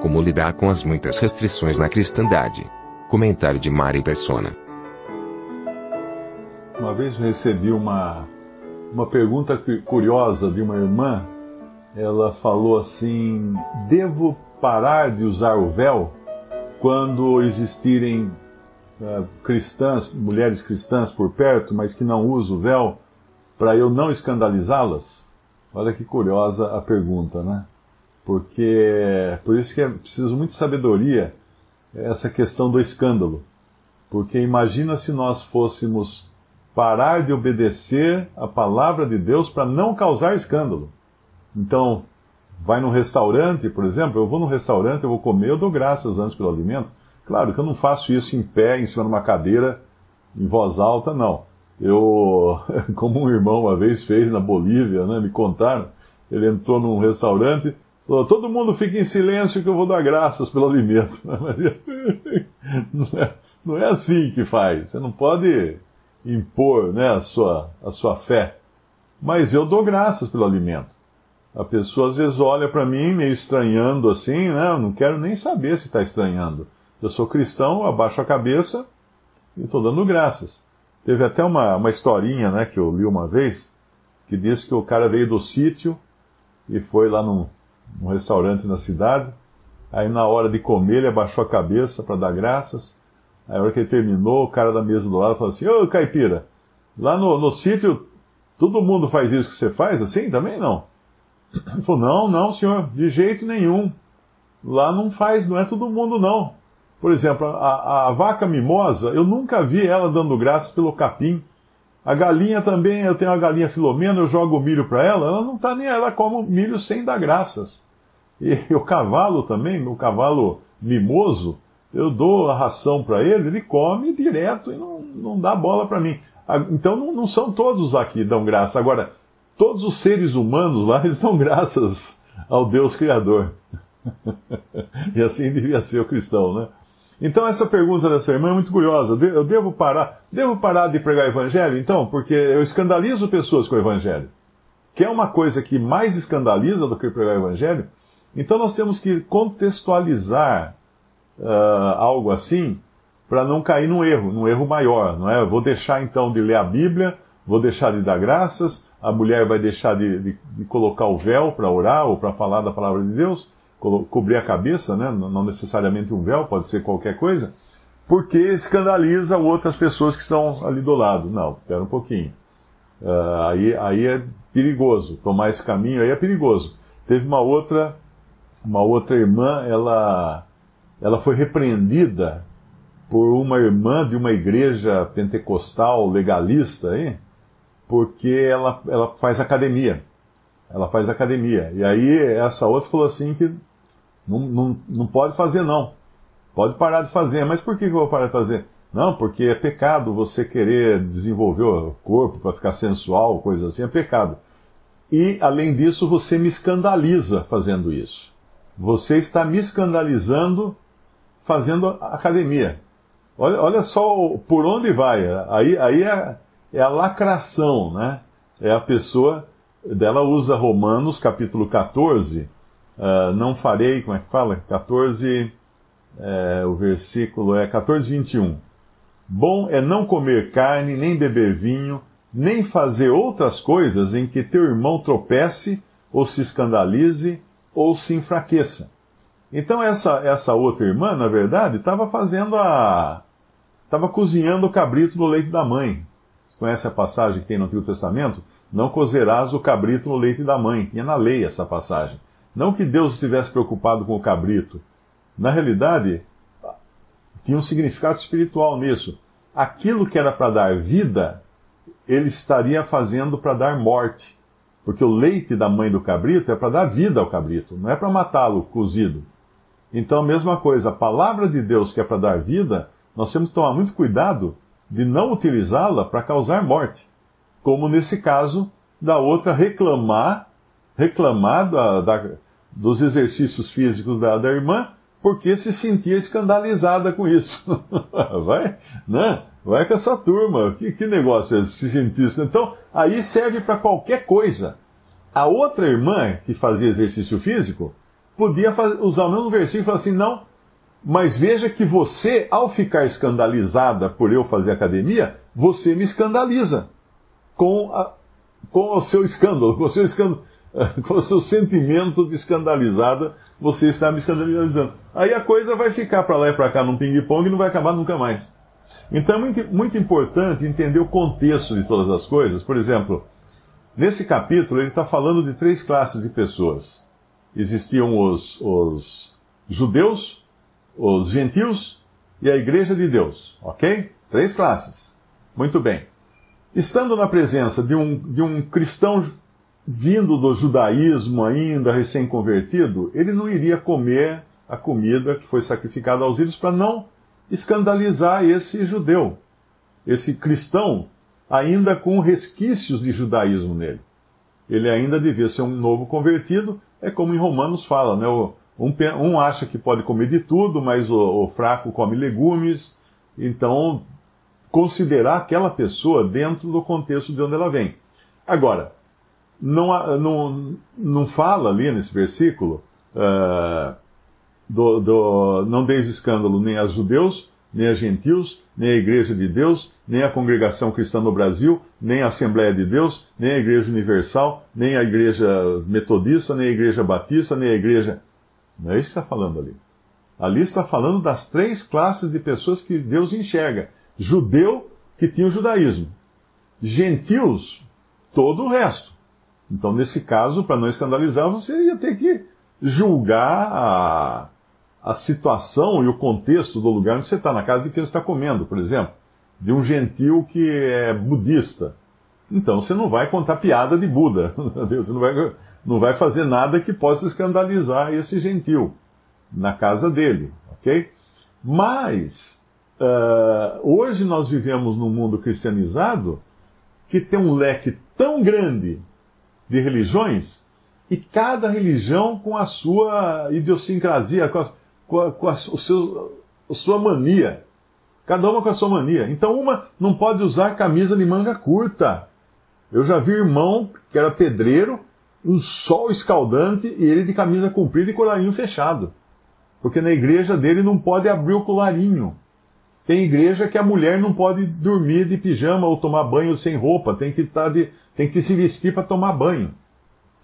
Como lidar com as muitas restrições na cristandade. Comentário de Mari Persona. Uma vez recebi uma, uma pergunta cu- curiosa de uma irmã. Ela falou assim: devo parar de usar o véu quando existirem ah, cristãs, mulheres cristãs por perto, mas que não usam o véu, para eu não escandalizá-las? Olha que curiosa a pergunta, né? Porque por isso que é preciso muito sabedoria essa questão do escândalo. Porque imagina se nós fôssemos parar de obedecer a palavra de Deus para não causar escândalo. Então, vai num restaurante, por exemplo, eu vou num restaurante, eu vou comer, eu dou graças antes pelo alimento. Claro que eu não faço isso em pé, em cima de uma cadeira, em voz alta, não. Eu, como um irmão uma vez fez na Bolívia, né, me contaram, ele entrou num restaurante, todo mundo fica em silêncio que eu vou dar graças pelo alimento. Não é, não é assim que faz, você não pode impor né, a, sua, a sua fé. Mas eu dou graças pelo alimento. A pessoa às vezes olha para mim meio estranhando assim, né? Eu não quero nem saber se está estranhando. Eu sou cristão, abaixo a cabeça e estou dando graças. Teve até uma, uma historinha né, que eu li uma vez, que diz que o cara veio do sítio e foi lá num, num restaurante na cidade. Aí na hora de comer ele abaixou a cabeça para dar graças. Aí a hora que ele terminou, o cara da mesa do lado falou assim, ô caipira, lá no, no sítio todo mundo faz isso que você faz assim? Também não. Ele falou, não, não, senhor, de jeito nenhum. Lá não faz, não é todo mundo, não. Por exemplo, a, a vaca mimosa, eu nunca vi ela dando graças pelo capim. A galinha também, eu tenho uma galinha filomena, eu jogo milho para ela, ela não está nem, ela come milho sem dar graças. E o cavalo também, meu cavalo mimoso, eu dou a ração para ele, ele come direto e não, não dá bola para mim. Então não, não, são todos lá que dão graça. Agora, todos os seres humanos lá, eles dão graças ao Deus Criador. e assim devia ser o cristão, né? Então essa pergunta dessa irmã é muito curiosa. Eu devo parar, devo parar de pregar o evangelho, então, porque eu escandalizo pessoas com o evangelho. Que é uma coisa que mais escandaliza do que pregar o evangelho. Então nós temos que contextualizar uh, algo assim para não cair num erro, num erro maior, não é? Eu vou deixar então de ler a Bíblia, vou deixar de dar graças, a mulher vai deixar de, de, de colocar o véu para orar ou para falar da palavra de Deus, co cobrir a cabeça, né? não necessariamente um véu, pode ser qualquer coisa, porque escandaliza outras pessoas que estão ali do lado. Não, espera um pouquinho. Uh, aí, aí é perigoso, tomar esse caminho aí é perigoso. Teve uma outra, uma outra irmã, ela, ela foi repreendida por uma irmã de uma igreja pentecostal legalista aí, porque ela, ela faz academia. Ela faz academia. E aí essa outra falou assim que não, não, não pode fazer não. Pode parar de fazer. Mas por que eu vou parar de fazer? Não, porque é pecado você querer desenvolver o corpo para ficar sensual, coisa assim, é pecado. E, além disso, você me escandaliza fazendo isso. Você está me escandalizando fazendo academia. Olha, olha só por onde vai. Aí, aí é, é, a lacração, né? É a pessoa, dela usa Romanos capítulo 14, uh, não farei, como é que fala? 14, é, o versículo é 14, 21. Bom é não comer carne, nem beber vinho, nem fazer outras coisas em que teu irmão tropece, ou se escandalize, ou se enfraqueça. Então essa, essa outra irmã, na verdade, estava fazendo a, estava cozinhando o cabrito no leite da mãe. Você conhece a passagem que tem no Antigo Testamento? Não cozerás o cabrito no leite da mãe. Tinha na lei essa passagem. Não que Deus estivesse preocupado com o cabrito. Na realidade, tinha um significado espiritual nisso. Aquilo que era para dar vida, ele estaria fazendo para dar morte. Porque o leite da mãe do cabrito é para dar vida ao cabrito, não é para matá-lo cozido. Então, a mesma coisa, a palavra de Deus que é para dar vida, nós temos que tomar muito cuidado de não utilizá-la para causar morte. Como nesse caso da outra reclamar, reclamar da, da, dos exercícios físicos da, da irmã, porque se sentia escandalizada com isso. vai, né? Vai com essa turma. Que, que negócio é se sentir isso? Então, aí serve para qualquer coisa. A outra irmã que fazia exercício físico podia fazer, usar o mesmo versículo e falar assim: não, mas veja que você, ao ficar escandalizada por eu fazer academia, você me escandaliza com, a, com o seu escândalo, com o seu escândalo. Com o seu sentimento de escandalizada, você está me escandalizando. Aí a coisa vai ficar para lá e para cá num ping-pong e não vai acabar nunca mais. Então é muito, muito importante entender o contexto de todas as coisas. Por exemplo, nesse capítulo ele está falando de três classes de pessoas. Existiam os, os judeus, os gentios e a igreja de Deus, ok? Três classes. Muito bem. Estando na presença de um, de um cristão vindo do judaísmo ainda, recém-convertido, ele não iria comer a comida que foi sacrificada aos ídolos para não escandalizar esse judeu, esse cristão, ainda com resquícios de judaísmo nele. Ele ainda devia ser um novo convertido, é como em Romanos fala, né? Um, um acha que pode comer de tudo, mas o, o fraco come legumes, então considerar aquela pessoa dentro do contexto de onde ela vem. Agora, não, não, não fala ali nesse versículo uh, do, do, não deis escândalo nem a judeus, nem a gentios, nem a igreja de Deus, nem a congregação cristã no Brasil, nem a Assembleia de Deus, nem a igreja universal, nem a igreja metodista, nem a igreja batista, nem a igreja. Não é isso que está falando ali. Ali está falando das três classes de pessoas que Deus enxerga: judeu, que tinha o judaísmo, gentios, todo o resto. Então, nesse caso, para não escandalizar, você ia ter que julgar a, a situação e o contexto do lugar onde você está, na casa de quem você está comendo, por exemplo, de um gentil que é budista. Então, você não vai contar piada de Buda, você não vai, não vai fazer nada que possa escandalizar esse gentil na casa dele, ok? Mas, uh, hoje nós vivemos num mundo cristianizado que tem um leque tão grande de religiões, e cada religião com a sua idiosincrasia, com a, com a, com a, o seu, a sua mania. Cada uma com a sua mania. Então uma não pode usar camisa de manga curta. Eu já vi irmão que era pedreiro, um sol escaldante e ele de camisa comprida e colarinho fechado. Porque na igreja dele não pode abrir o colarinho. Tem igreja que a mulher não pode dormir de pijama ou tomar banho sem roupa, tem que, tá de, tem que se vestir para tomar banho.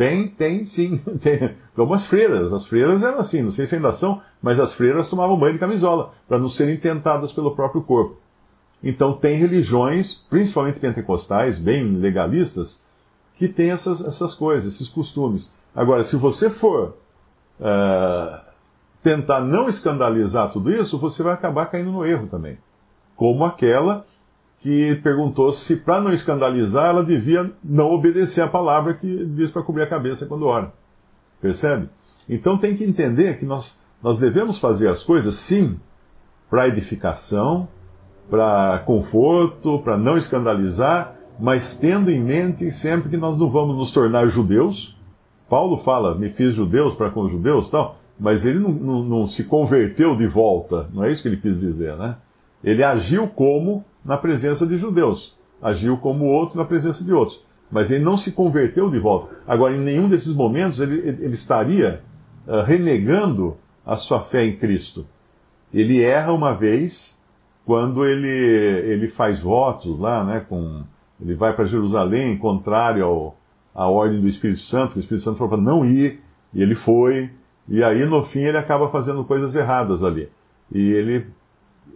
Tem, tem sim. Tem. Como as freiras. As freiras eram assim, não sei se ainda são, mas as freiras tomavam banho de camisola, para não serem tentadas pelo próprio corpo. Então tem religiões, principalmente pentecostais, bem legalistas, que têm essas, essas coisas, esses costumes. Agora, se você for uh, tentar não escandalizar tudo isso, você vai acabar caindo no erro também. Como aquela que perguntou se, para não escandalizar, ela devia não obedecer a palavra que diz para cobrir a cabeça quando ora. Percebe? Então tem que entender que nós, nós devemos fazer as coisas, sim, para edificação, para conforto, para não escandalizar, mas tendo em mente sempre que nós não vamos nos tornar judeus. Paulo fala, me fiz judeus para com os judeus tal mas ele não, não, não, se converteu de volta, não é isso que ele quis dizer, né? Ele agiu como na presença de judeus, agiu como outro na presença de outros, mas ele não se converteu de volta. Agora, em nenhum desses momentos ele, ele estaria uh, renegando a sua fé em Cristo. Ele erra uma vez quando ele, ele faz votos lá, né? Com, ele vai para Jerusalém, contrário ao, à ordem do Espírito Santo, que o Espírito Santo falou para não ir, e ele foi, e aí, no fim, ele acaba fazendo coisas erradas ali. E ele,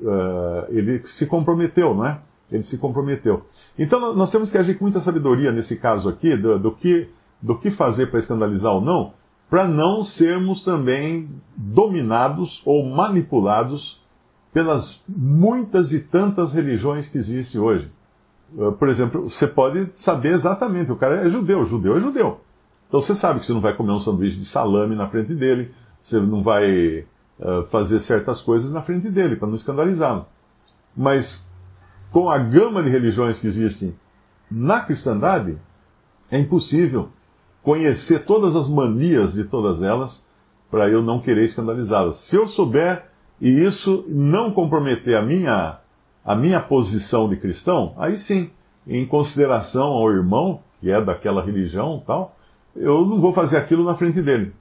uh, ele se comprometeu, não é? Ele se comprometeu. Então, nós temos que agir com muita sabedoria nesse caso aqui, do, do que, do que fazer para escandalizar ou não, para não sermos também dominados ou manipulados pelas muitas e tantas religiões que existem hoje. Uh, por exemplo, você pode saber exatamente, o cara é judeu, judeu é judeu. Então você sabe que você não vai comer um sanduíche de salame na frente dele, você não vai uh, fazer certas coisas na frente dele, para não escandalizá-lo. Mas com a gama de religiões que existem na cristandade, é impossível conhecer todas as manias de todas elas para eu não querer escandalizá-las. Se eu souber e isso não comprometer a minha, a minha posição de cristão, aí sim, em consideração ao irmão, que é daquela religião tal, eu não vou fazer aquilo na frente dele.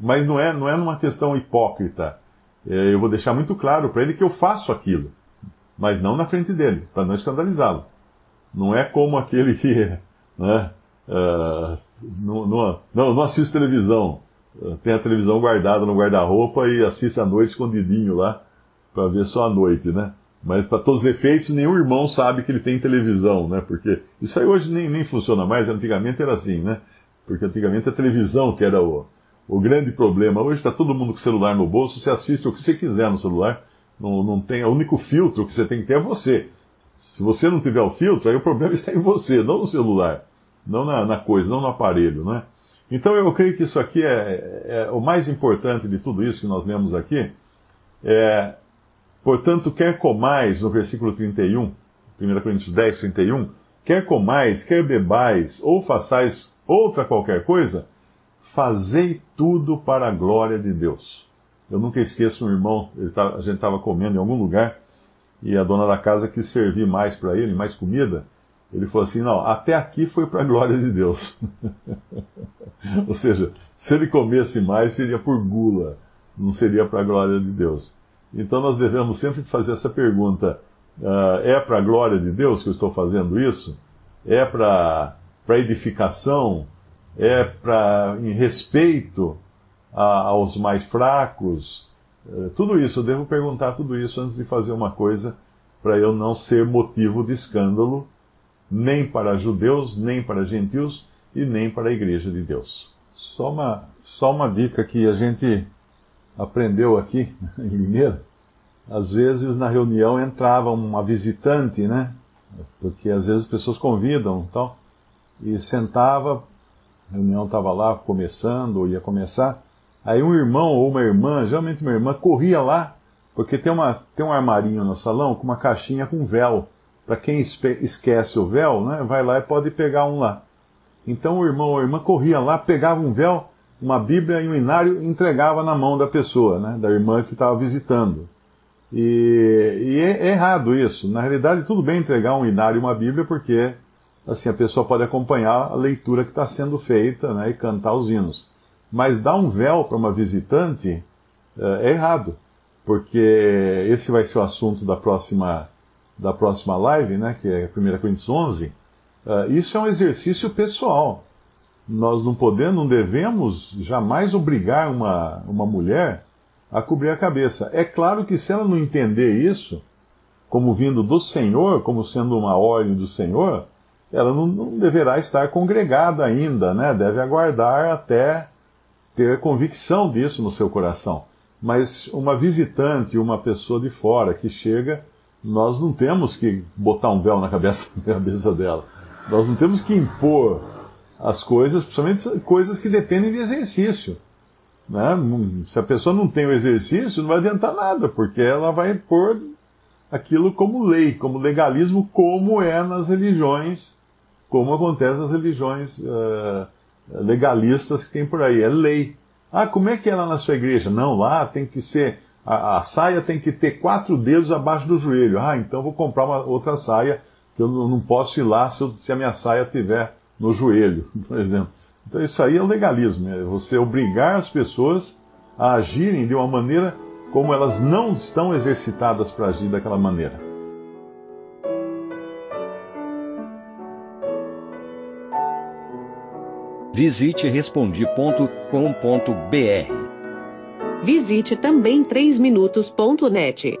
Mas não é, não é numa questão hipócrita. É, eu vou deixar muito claro para ele que eu faço aquilo, mas não na frente dele, para não escandalizá-lo. Não é como aquele que né, uh, não, não, não, assiste televisão, tem a televisão guardada no guarda-roupa e assiste à noite escondidinho lá, para ver só à noite, né? Mas para todos os efeitos, nenhum irmão sabe que ele tem televisão, né? Porque isso aí hoje nem, nem funciona mais, antigamente era assim, né? Porque antigamente a televisão que era o, o grande problema. Hoje está todo mundo com o celular no bolso, você assiste o que você quiser no celular. Não, não tem, o único filtro que você tem que ter é você. Se você não tiver o filtro, aí o problema está em você, não no celular, não na, na coisa, não no aparelho, né? Então eu creio que isso aqui é, é, o mais importante de tudo isso que nós lemos aqui. É, portanto, quer comais, no versículo 31, 1 Coríntios 10, 31, quer comais, quer bebais, ou façais outra qualquer coisa, fazei tudo para a glória de Deus. Eu nunca esqueço um irmão, tá, a gente estava comendo em algum lugar, e a dona da casa quis servir mais para ele, mais comida. Ele falou assim: não, até aqui foi para a glória de Deus. Ou seja, se ele comesse mais, seria por gula, não seria para a glória de Deus. Então nós devemos sempre fazer essa pergunta: uh, é para a glória de Deus que eu estou fazendo isso? É para edificação? É para em respeito a, aos mais fracos? Uh, tudo isso, eu devo perguntar tudo isso antes de fazer uma coisa, para eu não ser motivo de escândalo, nem para judeus, nem para gentios e nem para a igreja de Deus. Só uma, só uma dica que a gente aprendeu aqui em Limeira. Às vezes na reunião entrava uma visitante, né? Porque às vezes as pessoas convidam tal. E sentava, a reunião estava lá começando, ou ia começar. Aí um irmão ou uma irmã, geralmente uma irmã, corria lá, porque tem, uma, tem um armarinho no salão com uma caixinha com véu. Para quem esquece o véu, né, vai lá e pode pegar um lá. Então o irmão ou a irmã corria lá, pegava um véu, uma Bíblia e um inário e entregava na mão da pessoa, né, da irmã que estava visitando. E, e é, errado isso. Na realidade, tudo bem entregar um inário e uma Bíblia, porque assim a pessoa pode acompanhar a leitura que está sendo feita né, e cantar os hinos. Mas dar um véu para uma visitante é, é errado, porque esse vai ser o assunto da próxima, da próxima live, né, que é 1 Coríntios 11 Uh, isso é um exercício pessoal. Nós não podemos, não devemos jamais obrigar uma, uma mulher a cobrir a cabeça. É claro que se ela não entender isso, como vindo do Senhor, como sendo uma ordem do Senhor, ela não, não deverá estar congregada ainda, né? Deve aguardar até ter convicção disso no seu coração. Mas uma visitante, uma pessoa de fora que chega, nós não temos que botar um véu na cabeça, na cabeça dela. Nós não temos que impor as coisas, principalmente coisas que dependem de exercício. Né? Se a pessoa não tem o exercício, não vai adiantar nada, porque ela vai impor aquilo como lei, como legalismo, como é nas religiões, como acontece nas religiões uh, legalistas que tem por aí. É lei. Ah, como é que é lá na sua igreja? Não, lá tem que ser. A, a saia tem que ter quatro dedos abaixo do joelho. Ah, então vou comprar uma outra saia que eu não posso ir lá se, eu, se a minha saia estiver no joelho, por exemplo. Então isso aí é legalismo, é você obrigar as pessoas a agirem de uma maneira como elas não estão exercitadas para agir daquela maneira. Visite respondi.com.br. Visite também 3minutos.net.